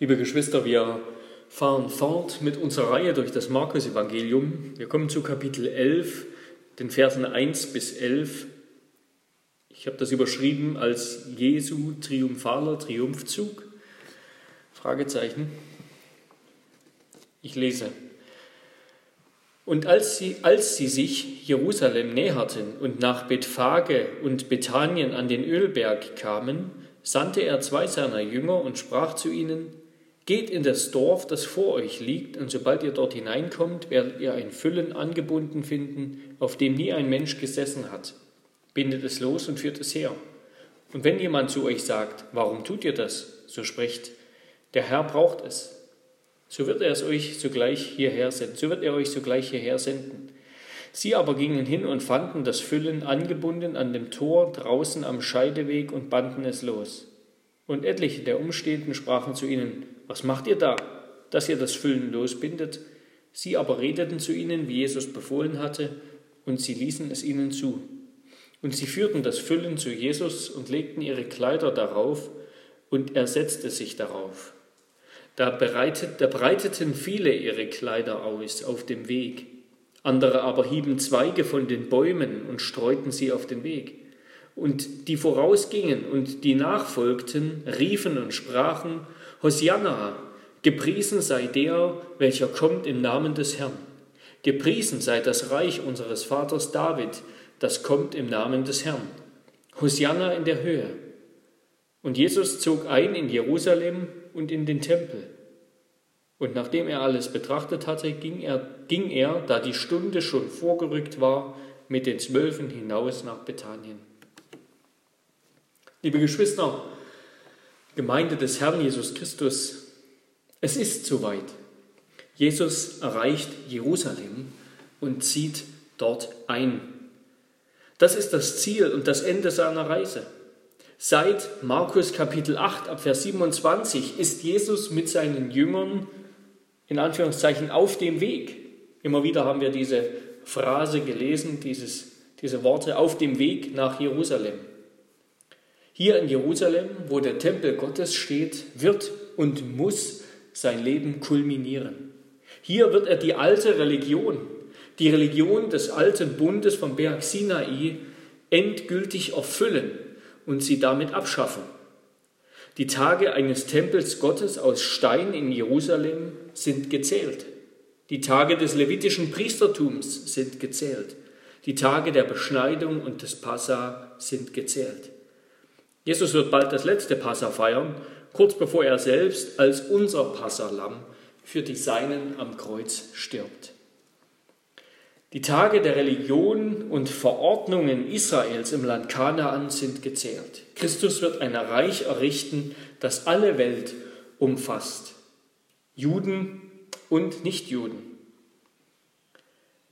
Liebe Geschwister, wir fahren fort mit unserer Reihe durch das Markus-Evangelium. Wir kommen zu Kapitel 11, den Versen 1 bis 11. Ich habe das überschrieben als Jesu triumphaler Triumphzug. Fragezeichen. Ich lese. Und als sie, als sie sich Jerusalem näherten und nach Bethphage und Bethanien an den Ölberg kamen, sandte er zwei seiner Jünger und sprach zu ihnen, Geht in das Dorf, das vor euch liegt, und sobald ihr dort hineinkommt, werdet ihr ein Füllen angebunden finden, auf dem nie ein Mensch gesessen hat. Bindet es los und führt es her. Und wenn jemand zu euch sagt, warum tut ihr das? So spricht, der Herr braucht es. So wird er es euch sogleich hierher senden. So wird er euch sogleich hierher senden. Sie aber gingen hin und fanden das Füllen angebunden an dem Tor draußen am Scheideweg und banden es los. Und etliche der Umstehenden sprachen zu ihnen, was macht ihr da, dass ihr das Füllen losbindet? Sie aber redeten zu ihnen, wie Jesus befohlen hatte, und sie ließen es ihnen zu. Und sie führten das Füllen zu Jesus und legten ihre Kleider darauf, und er setzte sich darauf. Da, bereitet, da breiteten viele ihre Kleider aus auf dem Weg. Andere aber hieben Zweige von den Bäumen und streuten sie auf den Weg. Und die vorausgingen und die nachfolgten, riefen und sprachen, Hosianna, gepriesen sei der, welcher kommt im Namen des Herrn. Gepriesen sei das Reich unseres Vaters David, das kommt im Namen des Herrn. Hosianna in der Höhe. Und Jesus zog ein in Jerusalem und in den Tempel. Und nachdem er alles betrachtet hatte, ging er, ging er, da die Stunde schon vorgerückt war, mit den Zwölfen hinaus nach Bethanien. Liebe Geschwister, Gemeinde des Herrn Jesus Christus, es ist soweit. Jesus erreicht Jerusalem und zieht dort ein. Das ist das Ziel und das Ende seiner Reise. Seit Markus Kapitel 8 ab Vers 27 ist Jesus mit seinen Jüngern in Anführungszeichen auf dem Weg. Immer wieder haben wir diese Phrase gelesen, dieses, diese Worte auf dem Weg nach Jerusalem. Hier in Jerusalem, wo der Tempel Gottes steht, wird und muss sein Leben kulminieren. Hier wird er die alte Religion, die Religion des alten Bundes vom Berg Sinai, endgültig erfüllen und sie damit abschaffen. Die Tage eines Tempels Gottes aus Stein in Jerusalem sind gezählt. Die Tage des levitischen Priestertums sind gezählt. Die Tage der Beschneidung und des Passa sind gezählt. Jesus wird bald das letzte Passa feiern, kurz bevor er selbst als unser Passalamm für die Seinen am Kreuz stirbt. Die Tage der Religion und Verordnungen Israels im Land Kanaan sind gezählt. Christus wird ein Reich errichten, das alle Welt umfasst. Juden und Nichtjuden.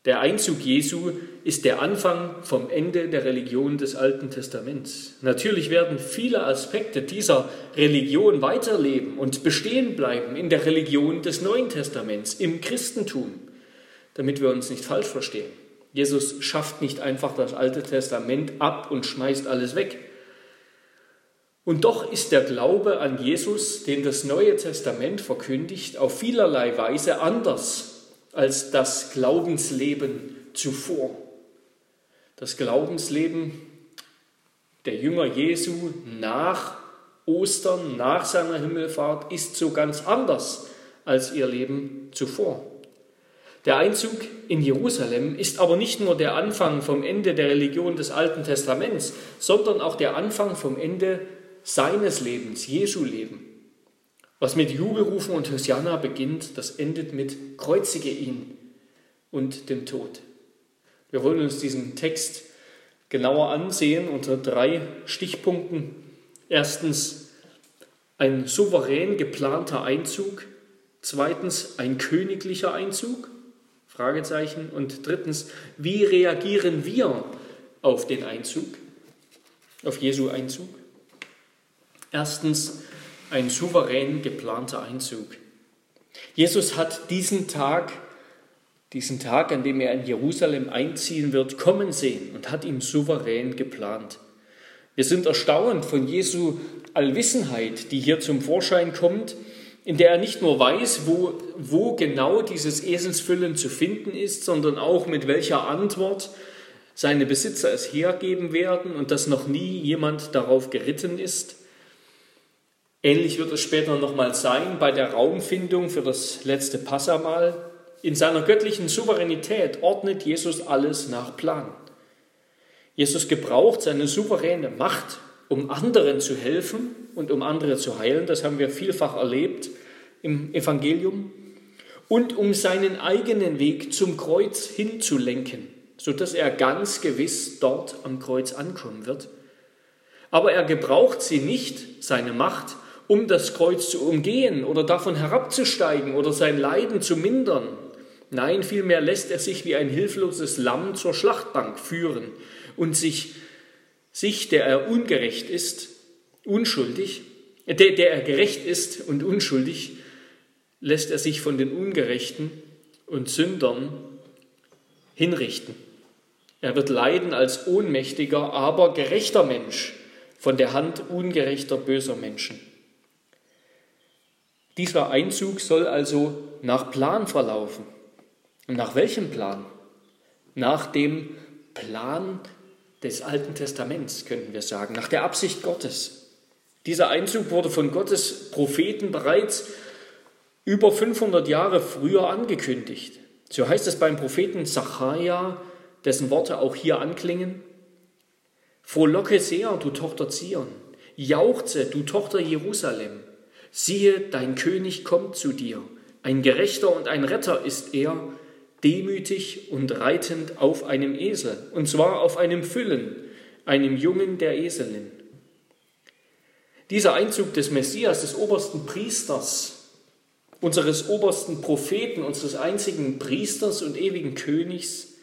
Der Einzug Jesu ist der Anfang vom Ende der Religion des Alten Testaments. Natürlich werden viele Aspekte dieser Religion weiterleben und bestehen bleiben in der Religion des Neuen Testaments, im Christentum, damit wir uns nicht falsch verstehen. Jesus schafft nicht einfach das Alte Testament ab und schmeißt alles weg. Und doch ist der Glaube an Jesus, den das Neue Testament verkündigt, auf vielerlei Weise anders als das Glaubensleben zuvor. Das Glaubensleben der Jünger Jesu nach Ostern, nach seiner Himmelfahrt, ist so ganz anders als ihr Leben zuvor. Der Einzug in Jerusalem ist aber nicht nur der Anfang vom Ende der Religion des Alten Testaments, sondern auch der Anfang vom Ende seines Lebens, Jesu Leben. Was mit Jubelrufen und Hosianna beginnt, das endet mit Kreuzige ihn und dem Tod. Wir wollen uns diesen Text genauer ansehen unter drei Stichpunkten. Erstens ein souverän geplanter Einzug. Zweitens ein königlicher Einzug. Fragezeichen. Und drittens, wie reagieren wir auf den Einzug, auf Jesu Einzug? Erstens ein souverän geplanter Einzug. Jesus hat diesen Tag, diesen Tag, an dem er in Jerusalem einziehen wird, kommen sehen und hat ihn souverän geplant. Wir sind erstaunt von Jesu Allwissenheit, die hier zum Vorschein kommt, in der er nicht nur weiß, wo, wo genau dieses Eselsfüllen zu finden ist, sondern auch mit welcher Antwort seine Besitzer es hergeben werden und dass noch nie jemand darauf geritten ist. Ähnlich wird es später nochmal sein bei der Raumfindung für das letzte Passamal. In seiner göttlichen Souveränität ordnet Jesus alles nach Plan. Jesus gebraucht seine souveräne Macht, um anderen zu helfen und um andere zu heilen. Das haben wir vielfach erlebt im Evangelium. Und um seinen eigenen Weg zum Kreuz hinzulenken, sodass er ganz gewiss dort am Kreuz ankommen wird. Aber er gebraucht sie nicht, seine Macht, um das Kreuz zu umgehen oder davon herabzusteigen oder sein Leiden zu mindern. Nein, vielmehr lässt er sich wie ein hilfloses Lamm zur Schlachtbank führen und sich, sich der er ungerecht ist, unschuldig, der, der er gerecht ist und unschuldig, lässt er sich von den Ungerechten und Sündern hinrichten. Er wird leiden als ohnmächtiger, aber gerechter Mensch von der Hand ungerechter, böser Menschen. Dieser Einzug soll also nach Plan verlaufen. Und nach welchem Plan? Nach dem Plan des Alten Testaments, könnten wir sagen, nach der Absicht Gottes. Dieser Einzug wurde von Gottes Propheten bereits über 500 Jahre früher angekündigt. So heißt es beim Propheten Zachariah, dessen Worte auch hier anklingen. Frohlocke sehr, du Tochter Zion, jauchze, du Tochter Jerusalem. Siehe, dein König kommt zu dir. Ein Gerechter und ein Retter ist er, demütig und reitend auf einem Esel, und zwar auf einem Füllen, einem Jungen der Eselin. Dieser Einzug des Messias, des obersten Priesters, unseres obersten Propheten, unseres einzigen Priesters und ewigen Königs,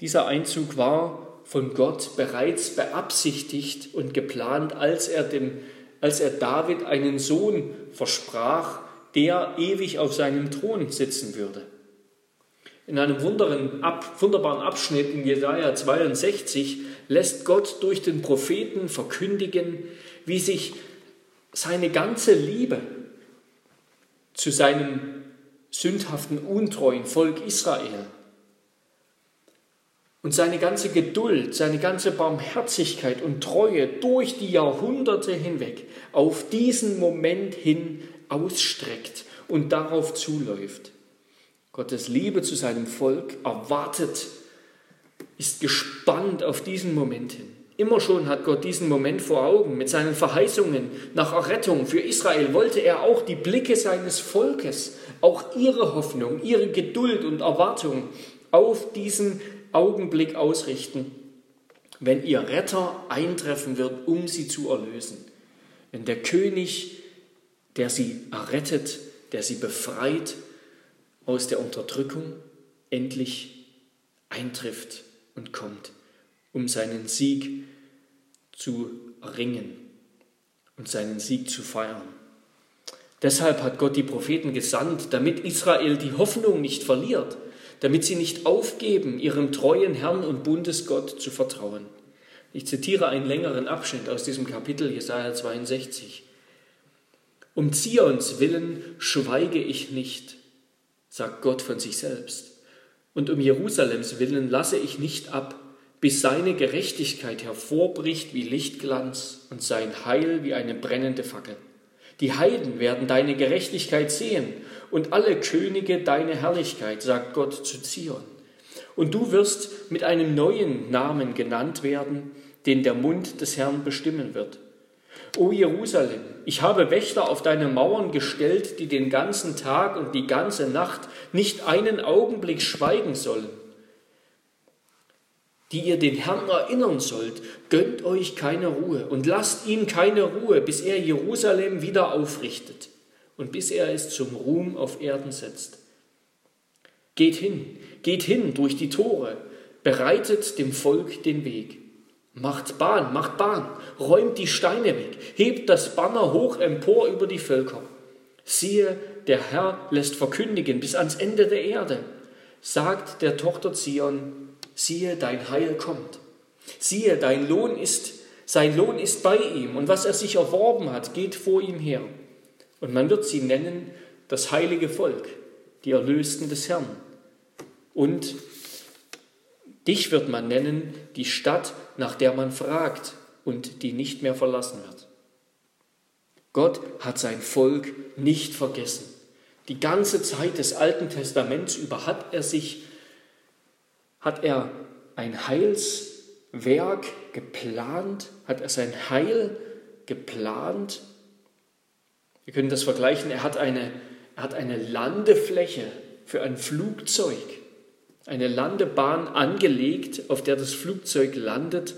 dieser Einzug war von Gott bereits beabsichtigt und geplant, als er, dem, als er David einen Sohn versprach, der ewig auf seinem Thron sitzen würde. In einem wunderbaren Abschnitt in Jesaja 62 lässt Gott durch den Propheten verkündigen, wie sich seine ganze Liebe zu seinem sündhaften, untreuen Volk Israel und seine ganze Geduld, seine ganze Barmherzigkeit und Treue durch die Jahrhunderte hinweg auf diesen Moment hin ausstreckt und darauf zuläuft. Gottes Liebe zu seinem Volk erwartet, ist gespannt auf diesen Moment hin. Immer schon hat Gott diesen Moment vor Augen. Mit seinen Verheißungen nach Errettung für Israel wollte er auch die Blicke seines Volkes, auch ihre Hoffnung, ihre Geduld und Erwartung auf diesen Augenblick ausrichten, wenn ihr Retter eintreffen wird, um sie zu erlösen. Wenn der König, der sie errettet, der sie befreit, aus der Unterdrückung endlich eintrifft und kommt, um seinen Sieg zu erringen und seinen Sieg zu feiern. Deshalb hat Gott die Propheten gesandt, damit Israel die Hoffnung nicht verliert, damit sie nicht aufgeben, ihrem treuen Herrn und Bundesgott zu vertrauen. Ich zitiere einen längeren Abschnitt aus diesem Kapitel Jesaja 62. Um Zions willen schweige ich nicht, sagt Gott von sich selbst. Und um Jerusalems willen lasse ich nicht ab, bis seine Gerechtigkeit hervorbricht wie Lichtglanz und sein Heil wie eine brennende Fackel. Die Heiden werden deine Gerechtigkeit sehen und alle Könige deine Herrlichkeit, sagt Gott zu Zion. Und du wirst mit einem neuen Namen genannt werden, den der Mund des Herrn bestimmen wird. O Jerusalem, ich habe Wächter auf deine Mauern gestellt, die den ganzen Tag und die ganze Nacht nicht einen Augenblick schweigen sollen, die ihr den Herrn erinnern sollt, gönnt euch keine Ruhe und lasst ihm keine Ruhe, bis er Jerusalem wieder aufrichtet und bis er es zum Ruhm auf Erden setzt. Geht hin, geht hin durch die Tore, bereitet dem Volk den Weg. Macht Bahn, macht Bahn, räumt die Steine weg, hebt das Banner hoch empor über die Völker. Siehe, der Herr lässt verkündigen bis ans Ende der Erde. Sagt der Tochter Zion, siehe, dein Heil kommt. Siehe, dein Lohn ist, sein Lohn ist bei ihm und was er sich erworben hat, geht vor ihm her. Und man wird sie nennen das heilige Volk, die Erlösten des Herrn. Und dich wird man nennen die Stadt, nach der man fragt und die nicht mehr verlassen wird. Gott hat sein Volk nicht vergessen. Die ganze Zeit des Alten Testaments über hat er sich, hat er ein Heilswerk geplant, hat er sein Heil geplant. Wir können das vergleichen, er hat eine, er hat eine Landefläche für ein Flugzeug, eine Landebahn angelegt, auf der das Flugzeug landet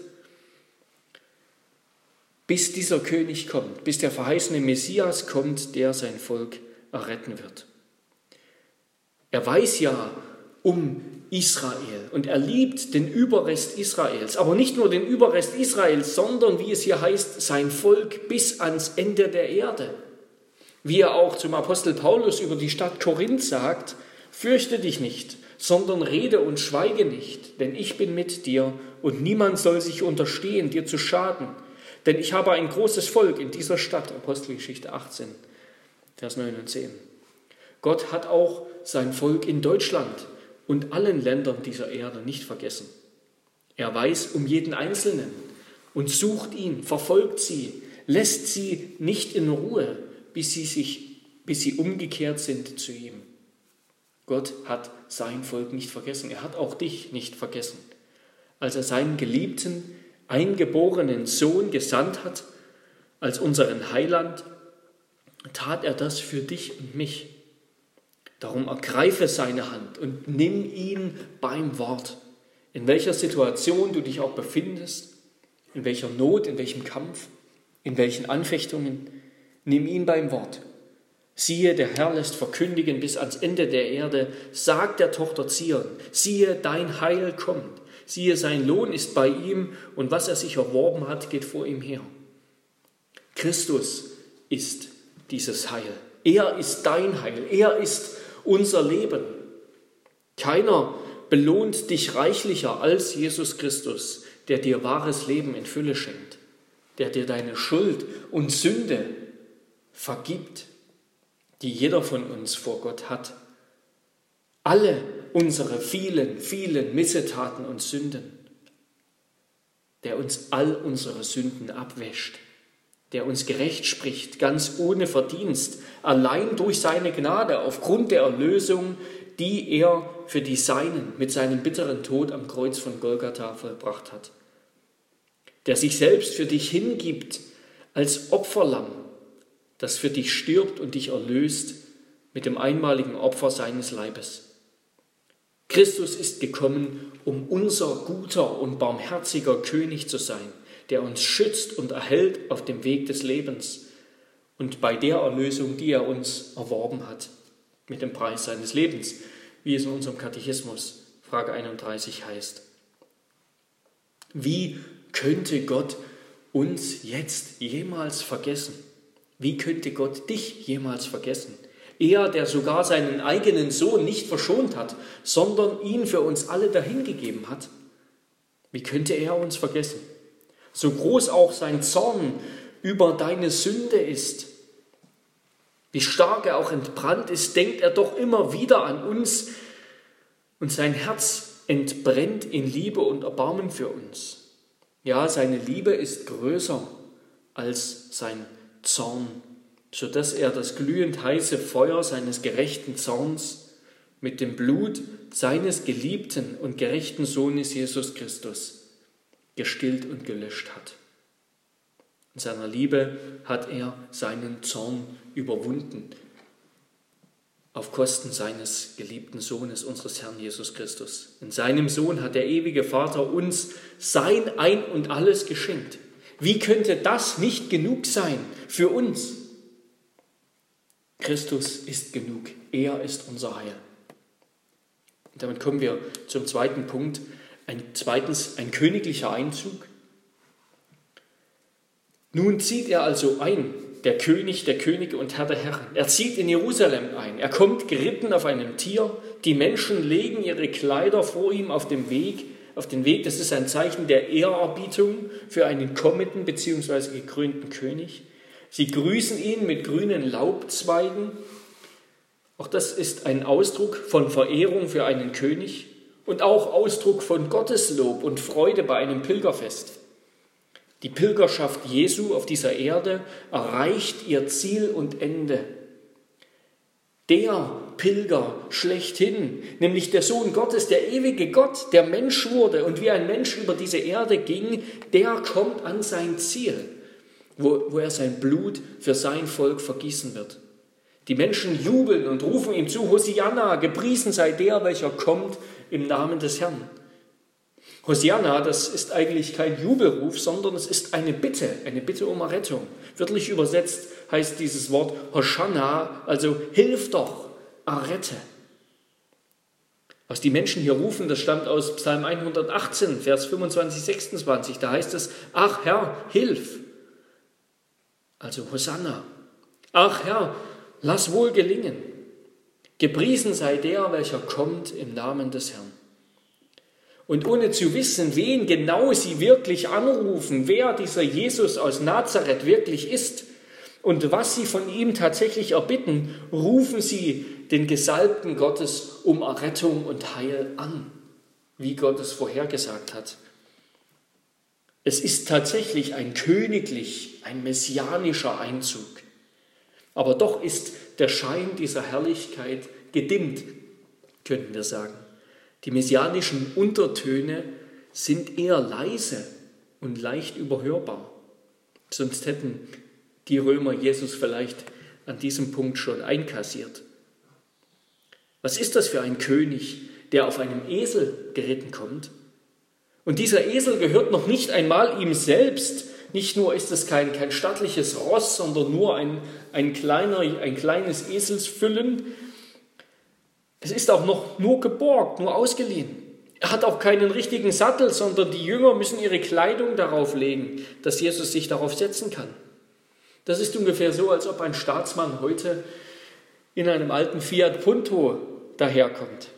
bis dieser König kommt, bis der verheißene Messias kommt, der sein Volk erretten wird. Er weiß ja um Israel und er liebt den Überrest Israels, aber nicht nur den Überrest Israels, sondern, wie es hier heißt, sein Volk bis ans Ende der Erde. Wie er auch zum Apostel Paulus über die Stadt Korinth sagt, fürchte dich nicht, sondern rede und schweige nicht, denn ich bin mit dir und niemand soll sich unterstehen, dir zu schaden. Denn ich habe ein großes Volk in dieser Stadt, Apostelgeschichte 18, Vers 9 und 10. Gott hat auch sein Volk in Deutschland und allen Ländern dieser Erde nicht vergessen. Er weiß um jeden Einzelnen und sucht ihn, verfolgt sie, lässt sie nicht in Ruhe, bis sie, sich, bis sie umgekehrt sind zu ihm. Gott hat sein Volk nicht vergessen. Er hat auch dich nicht vergessen. Als er seinen Geliebten eingeborenen Sohn gesandt hat als unseren Heiland, tat er das für dich und mich. Darum ergreife seine Hand und nimm ihn beim Wort. In welcher Situation du dich auch befindest, in welcher Not, in welchem Kampf, in welchen Anfechtungen, nimm ihn beim Wort. Siehe, der Herr lässt verkündigen bis ans Ende der Erde, sagt der Tochter Zion, siehe, dein Heil kommt. Siehe, sein Lohn ist bei ihm und was er sich erworben hat, geht vor ihm her. Christus ist dieses Heil. Er ist dein Heil. Er ist unser Leben. Keiner belohnt dich reichlicher als Jesus Christus, der dir wahres Leben in Fülle schenkt, der dir deine Schuld und Sünde vergibt, die jeder von uns vor Gott hat. Alle unsere vielen, vielen Missetaten und Sünden, der uns all unsere Sünden abwäscht, der uns gerecht spricht, ganz ohne Verdienst, allein durch seine Gnade, aufgrund der Erlösung, die er für die Seinen mit seinem bitteren Tod am Kreuz von Golgatha vollbracht hat. Der sich selbst für dich hingibt als Opferlamm, das für dich stirbt und dich erlöst mit dem einmaligen Opfer seines Leibes. Christus ist gekommen, um unser guter und barmherziger König zu sein, der uns schützt und erhält auf dem Weg des Lebens und bei der Erlösung, die er uns erworben hat, mit dem Preis seines Lebens, wie es in unserem Katechismus Frage 31 heißt. Wie könnte Gott uns jetzt jemals vergessen? Wie könnte Gott dich jemals vergessen? Er, der sogar seinen eigenen Sohn nicht verschont hat, sondern ihn für uns alle dahingegeben hat. Wie könnte er uns vergessen? So groß auch sein Zorn über deine Sünde ist, wie stark er auch entbrannt ist, denkt er doch immer wieder an uns und sein Herz entbrennt in Liebe und Erbarmen für uns. Ja, seine Liebe ist größer als sein Zorn sodass er das glühend heiße Feuer seines gerechten Zorns mit dem Blut seines geliebten und gerechten Sohnes Jesus Christus gestillt und gelöscht hat. In seiner Liebe hat er seinen Zorn überwunden, auf Kosten seines geliebten Sohnes, unseres Herrn Jesus Christus. In seinem Sohn hat der ewige Vater uns sein Ein und alles geschenkt. Wie könnte das nicht genug sein für uns? Christus ist genug. Er ist unser Heil. Und damit kommen wir zum zweiten Punkt. Ein zweitens ein königlicher Einzug. Nun zieht er also ein, der König der Könige und Herr der Herren. Er zieht in Jerusalem ein. Er kommt geritten auf einem Tier. Die Menschen legen ihre Kleider vor ihm auf dem Weg, auf den Weg. Das ist ein Zeichen der Ehrerbietung für einen kommenden bzw. gekrönten König. Sie grüßen ihn mit grünen Laubzweigen. Auch das ist ein Ausdruck von Verehrung für einen König und auch Ausdruck von Gotteslob und Freude bei einem Pilgerfest. Die Pilgerschaft Jesu auf dieser Erde erreicht ihr Ziel und Ende. Der Pilger schlechthin, nämlich der Sohn Gottes, der ewige Gott, der Mensch wurde und wie ein Mensch über diese Erde ging, der kommt an sein Ziel, wo, wo er sein Blut für sein Volk vergießen wird. Die Menschen jubeln und rufen ihm zu, Hosianna, gepriesen sei der, welcher kommt im Namen des Herrn. Hosianna, das ist eigentlich kein Jubelruf, sondern es ist eine Bitte, eine Bitte um Errettung. Wörtlich übersetzt heißt dieses Wort Hosanna, also hilf doch, errette. Was die Menschen hier rufen, das stammt aus Psalm 118, Vers 25, 26. Da heißt es, ach Herr, hilf. Also Hosanna. Ach Herr, lass wohl gelingen. Gepriesen sei der, welcher kommt im Namen des Herrn. Und ohne zu wissen, wen genau sie wirklich anrufen, wer dieser Jesus aus Nazareth wirklich ist und was sie von ihm tatsächlich erbitten, rufen sie den Gesalbten Gottes um Errettung und Heil an, wie Gott es vorhergesagt hat. Es ist tatsächlich ein königlich, ein messianischer Einzug. Aber doch ist der Schein dieser Herrlichkeit gedimmt, könnten wir sagen. Die messianischen Untertöne sind eher leise und leicht überhörbar. Sonst hätten die Römer Jesus vielleicht an diesem Punkt schon einkassiert. Was ist das für ein König, der auf einem Esel geritten kommt? Und dieser Esel gehört noch nicht einmal ihm selbst. Nicht nur ist es kein, kein stattliches Ross, sondern nur ein, ein, kleiner, ein kleines Eselsfüllen, es ist auch noch nur geborgt, nur ausgeliehen. Er hat auch keinen richtigen Sattel, sondern die Jünger müssen ihre Kleidung darauf legen, dass Jesus sich darauf setzen kann. Das ist ungefähr so, als ob ein Staatsmann heute in einem alten Fiat Punto daherkommt.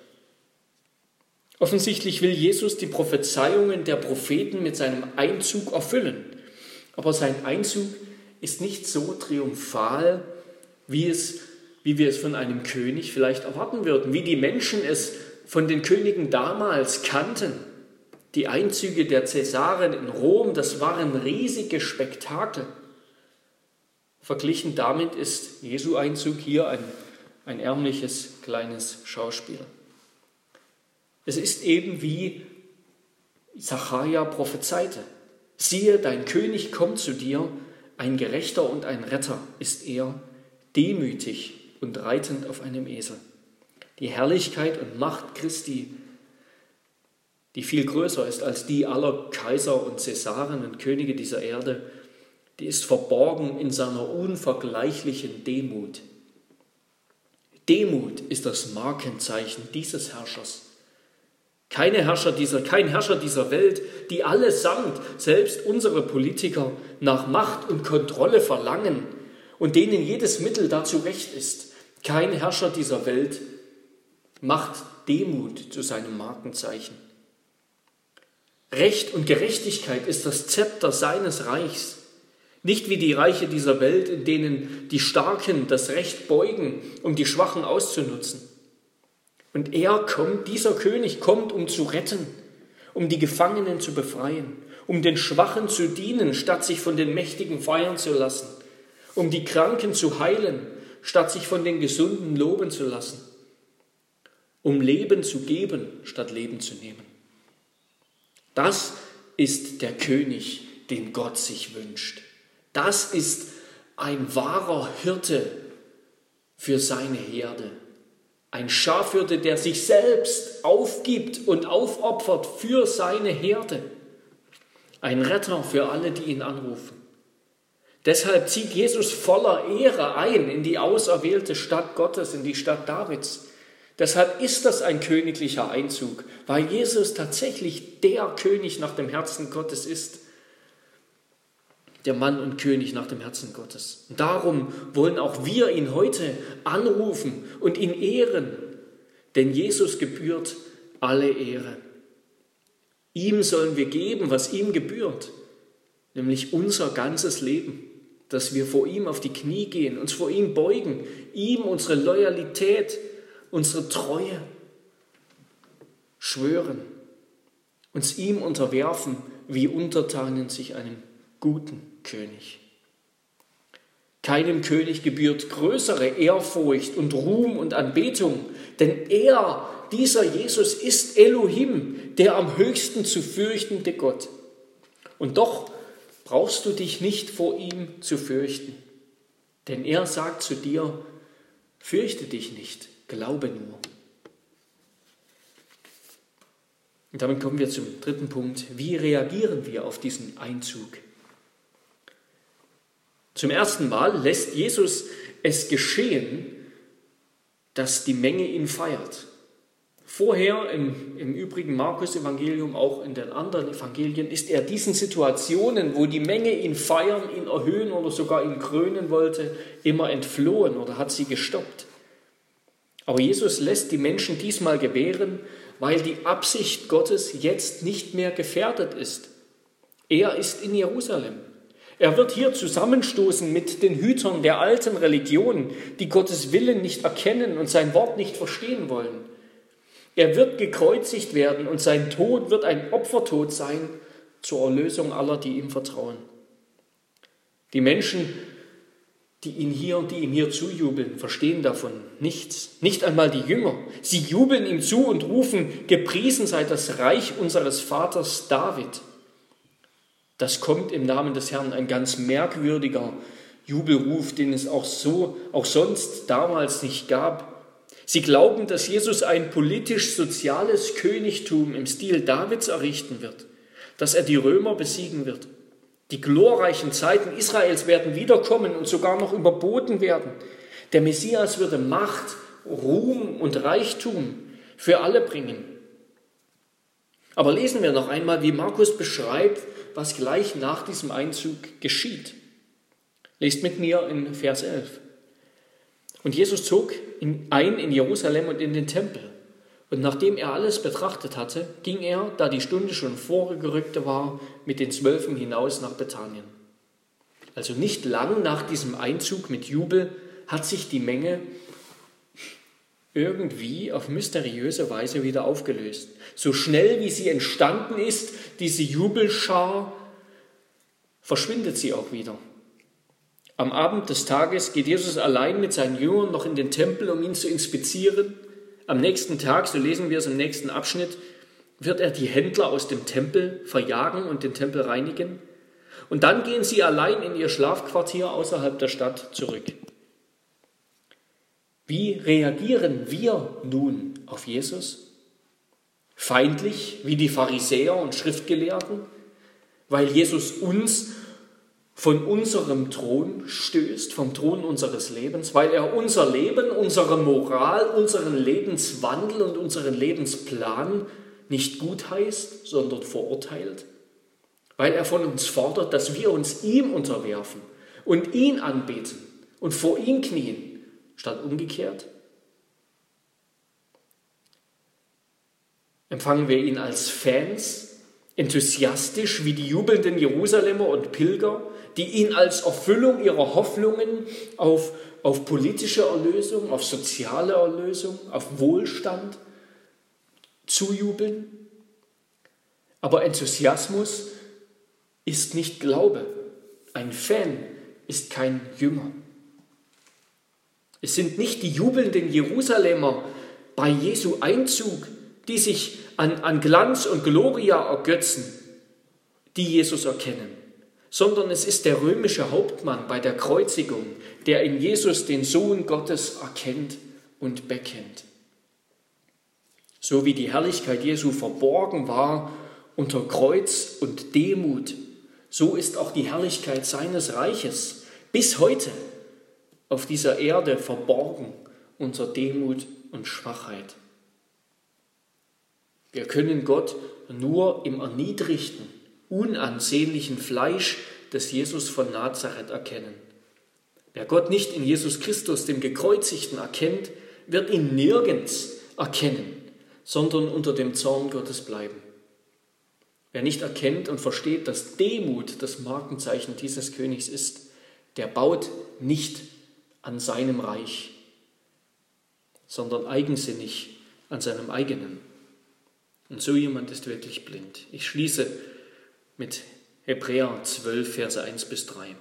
Offensichtlich will Jesus die Prophezeiungen der Propheten mit seinem Einzug erfüllen. Aber sein Einzug ist nicht so triumphal, wie es wie wir es von einem König vielleicht erwarten würden, wie die Menschen es von den Königen damals kannten. Die Einzüge der Cäsaren in Rom, das waren riesige Spektakel. Verglichen damit ist Jesu Einzug hier ein, ein ärmliches kleines Schauspiel. Es ist eben wie Zachariah prophezeite. Siehe, dein König kommt zu dir, ein Gerechter und ein Retter ist er, demütig und reitend auf einem Esel. Die Herrlichkeit und Macht Christi, die viel größer ist als die aller Kaiser und Cäsaren und Könige dieser Erde, die ist verborgen in seiner unvergleichlichen Demut. Demut ist das Markenzeichen dieses Herrschers. Keine Herrscher dieser, kein Herrscher dieser Welt, die allesamt, selbst unsere Politiker, nach Macht und Kontrolle verlangen und denen jedes Mittel dazu recht ist. Kein Herrscher dieser Welt macht Demut zu seinem Markenzeichen. Recht und Gerechtigkeit ist das Zepter seines Reichs. Nicht wie die Reiche dieser Welt, in denen die Starken das Recht beugen, um die Schwachen auszunutzen. Und er kommt, dieser König kommt, um zu retten, um die Gefangenen zu befreien, um den Schwachen zu dienen, statt sich von den Mächtigen feiern zu lassen, um die Kranken zu heilen, statt sich von den Gesunden loben zu lassen, um Leben zu geben, statt Leben zu nehmen. Das ist der König, den Gott sich wünscht. Das ist ein wahrer Hirte für seine Herde. Ein Schafhirte, der sich selbst aufgibt und aufopfert für seine Herde. Ein Retter für alle, die ihn anrufen. Deshalb zieht Jesus voller Ehre ein in die auserwählte Stadt Gottes, in die Stadt Davids. Deshalb ist das ein königlicher Einzug, weil Jesus tatsächlich der König nach dem Herzen Gottes ist. Der Mann und König nach dem Herzen Gottes. Und darum wollen auch wir ihn heute anrufen und ihn ehren, denn Jesus gebührt alle Ehre. Ihm sollen wir geben, was ihm gebührt, nämlich unser ganzes Leben dass wir vor ihm auf die Knie gehen, uns vor ihm beugen, ihm unsere Loyalität, unsere Treue schwören, uns ihm unterwerfen, wie Untertanen sich einem guten König. Keinem König gebührt größere Ehrfurcht und Ruhm und Anbetung, denn er, dieser Jesus, ist Elohim, der am höchsten zu fürchtende Gott. Und doch brauchst du dich nicht vor ihm zu fürchten, denn er sagt zu dir, fürchte dich nicht, glaube nur. Und damit kommen wir zum dritten Punkt. Wie reagieren wir auf diesen Einzug? Zum ersten Mal lässt Jesus es geschehen, dass die Menge ihn feiert. Vorher im, im übrigen Markus-Evangelium, auch in den anderen Evangelien, ist er diesen Situationen, wo die Menge ihn feiern, ihn erhöhen oder sogar ihn krönen wollte, immer entflohen oder hat sie gestoppt. Aber Jesus lässt die Menschen diesmal gewähren, weil die Absicht Gottes jetzt nicht mehr gefährdet ist. Er ist in Jerusalem. Er wird hier zusammenstoßen mit den Hütern der alten Religion, die Gottes Willen nicht erkennen und sein Wort nicht verstehen wollen. Er wird gekreuzigt werden und sein Tod wird ein Opfertod sein zur Erlösung aller, die ihm vertrauen. Die Menschen, die ihn hier die ihm hier zujubeln, verstehen davon nichts. Nicht einmal die Jünger. Sie jubeln ihm zu und rufen, gepriesen sei das Reich unseres Vaters David. Das kommt im Namen des Herrn, ein ganz merkwürdiger Jubelruf, den es auch so, auch sonst damals nicht gab. Sie glauben, dass Jesus ein politisch-soziales Königtum im Stil Davids errichten wird, dass er die Römer besiegen wird. Die glorreichen Zeiten Israels werden wiederkommen und sogar noch überboten werden. Der Messias würde Macht, Ruhm und Reichtum für alle bringen. Aber lesen wir noch einmal, wie Markus beschreibt, was gleich nach diesem Einzug geschieht. Lest mit mir in Vers 11. Und Jesus zog ein in Jerusalem und in den Tempel. Und nachdem er alles betrachtet hatte, ging er, da die Stunde schon vorgerückt war, mit den Zwölfen hinaus nach Bethanien. Also nicht lang nach diesem Einzug mit Jubel hat sich die Menge irgendwie auf mysteriöse Weise wieder aufgelöst. So schnell wie sie entstanden ist, diese Jubelschar, verschwindet sie auch wieder. Am Abend des Tages geht Jesus allein mit seinen Jüngern noch in den Tempel, um ihn zu inspizieren. Am nächsten Tag, so lesen wir es im nächsten Abschnitt, wird er die Händler aus dem Tempel verjagen und den Tempel reinigen. Und dann gehen sie allein in ihr Schlafquartier außerhalb der Stadt zurück. Wie reagieren wir nun auf Jesus? Feindlich wie die Pharisäer und Schriftgelehrten, weil Jesus uns von unserem Thron stößt, vom Thron unseres Lebens, weil er unser Leben, unsere Moral, unseren Lebenswandel und unseren Lebensplan nicht gut heißt, sondern verurteilt, weil er von uns fordert, dass wir uns ihm unterwerfen und ihn anbeten und vor ihm knien statt umgekehrt? Empfangen wir ihn als Fans, enthusiastisch wie die jubelnden Jerusalemer und Pilger, die ihn als Erfüllung ihrer Hoffnungen auf, auf politische Erlösung, auf soziale Erlösung, auf Wohlstand zujubeln? Aber Enthusiasmus ist nicht Glaube. Ein Fan ist kein Jünger. Es sind nicht die jubelnden Jerusalemer bei Jesu Einzug, die sich an, an Glanz und Gloria ergötzen, die Jesus erkennen, sondern es ist der römische Hauptmann bei der Kreuzigung, der in Jesus den Sohn Gottes erkennt und bekennt. So wie die Herrlichkeit Jesu verborgen war unter Kreuz und Demut, so ist auch die Herrlichkeit seines Reiches bis heute auf dieser Erde verborgen unter Demut und Schwachheit. Wir können Gott nur im erniedrigten, unansehnlichen Fleisch des Jesus von Nazareth erkennen. Wer Gott nicht in Jesus Christus, dem Gekreuzigten, erkennt, wird ihn nirgends erkennen, sondern unter dem Zorn Gottes bleiben. Wer nicht erkennt und versteht, dass Demut das Markenzeichen dieses Königs ist, der baut nicht an seinem Reich, sondern eigensinnig an seinem eigenen. Und so jemand ist wirklich blind. Ich schließe mit Hebräer 12, Verse 1 bis 3.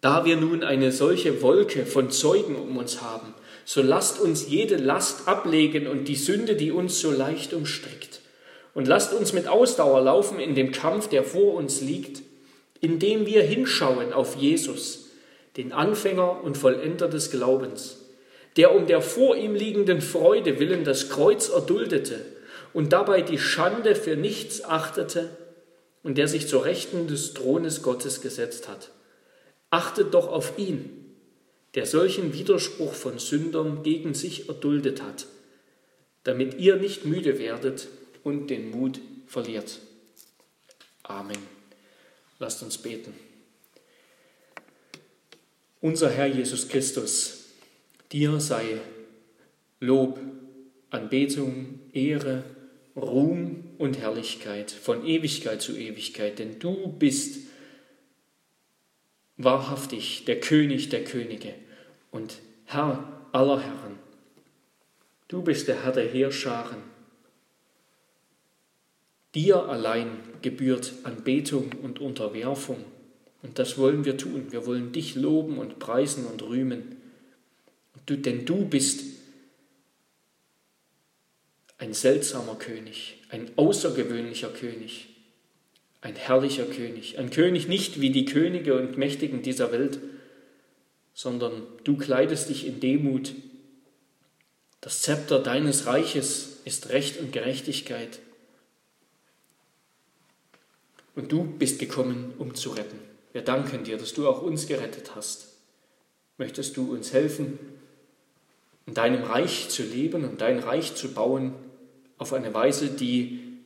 Da wir nun eine solche Wolke von Zeugen um uns haben, so lasst uns jede Last ablegen und die Sünde, die uns so leicht umstrickt. Und lasst uns mit Ausdauer laufen in dem Kampf, der vor uns liegt, indem wir hinschauen auf Jesus, den Anfänger und Vollender des Glaubens, der um der vor ihm liegenden Freude willen das Kreuz erduldete und dabei die Schande für nichts achtete und der sich zur Rechten des Thrones Gottes gesetzt hat. Achtet doch auf ihn, der solchen Widerspruch von Sündern gegen sich erduldet hat, damit ihr nicht müde werdet und den Mut verliert. Amen. Lasst uns beten. Unser Herr Jesus Christus, dir sei Lob, Anbetung, Ehre, Ruhm und Herrlichkeit von Ewigkeit zu Ewigkeit, denn du bist wahrhaftig der König der Könige und Herr aller Herren. Du bist der Herr der Heerscharen. Dir allein gebührt Anbetung und Unterwerfung. Und das wollen wir tun. Wir wollen dich loben und preisen und rühmen. Du, denn du bist ein seltsamer König, ein außergewöhnlicher König, ein herrlicher König, ein König nicht wie die Könige und Mächtigen dieser Welt, sondern du kleidest dich in Demut. Das Zepter deines Reiches ist Recht und Gerechtigkeit. Und du bist gekommen, um zu retten. Wir danken dir, dass du auch uns gerettet hast. Möchtest du uns helfen, in deinem Reich zu leben und dein Reich zu bauen auf eine Weise, die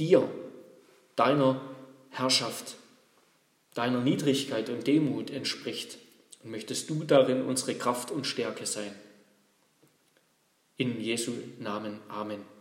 dir, deiner Herrschaft, deiner Niedrigkeit und Demut entspricht. Und möchtest du darin unsere Kraft und Stärke sein. In Jesu Namen. Amen.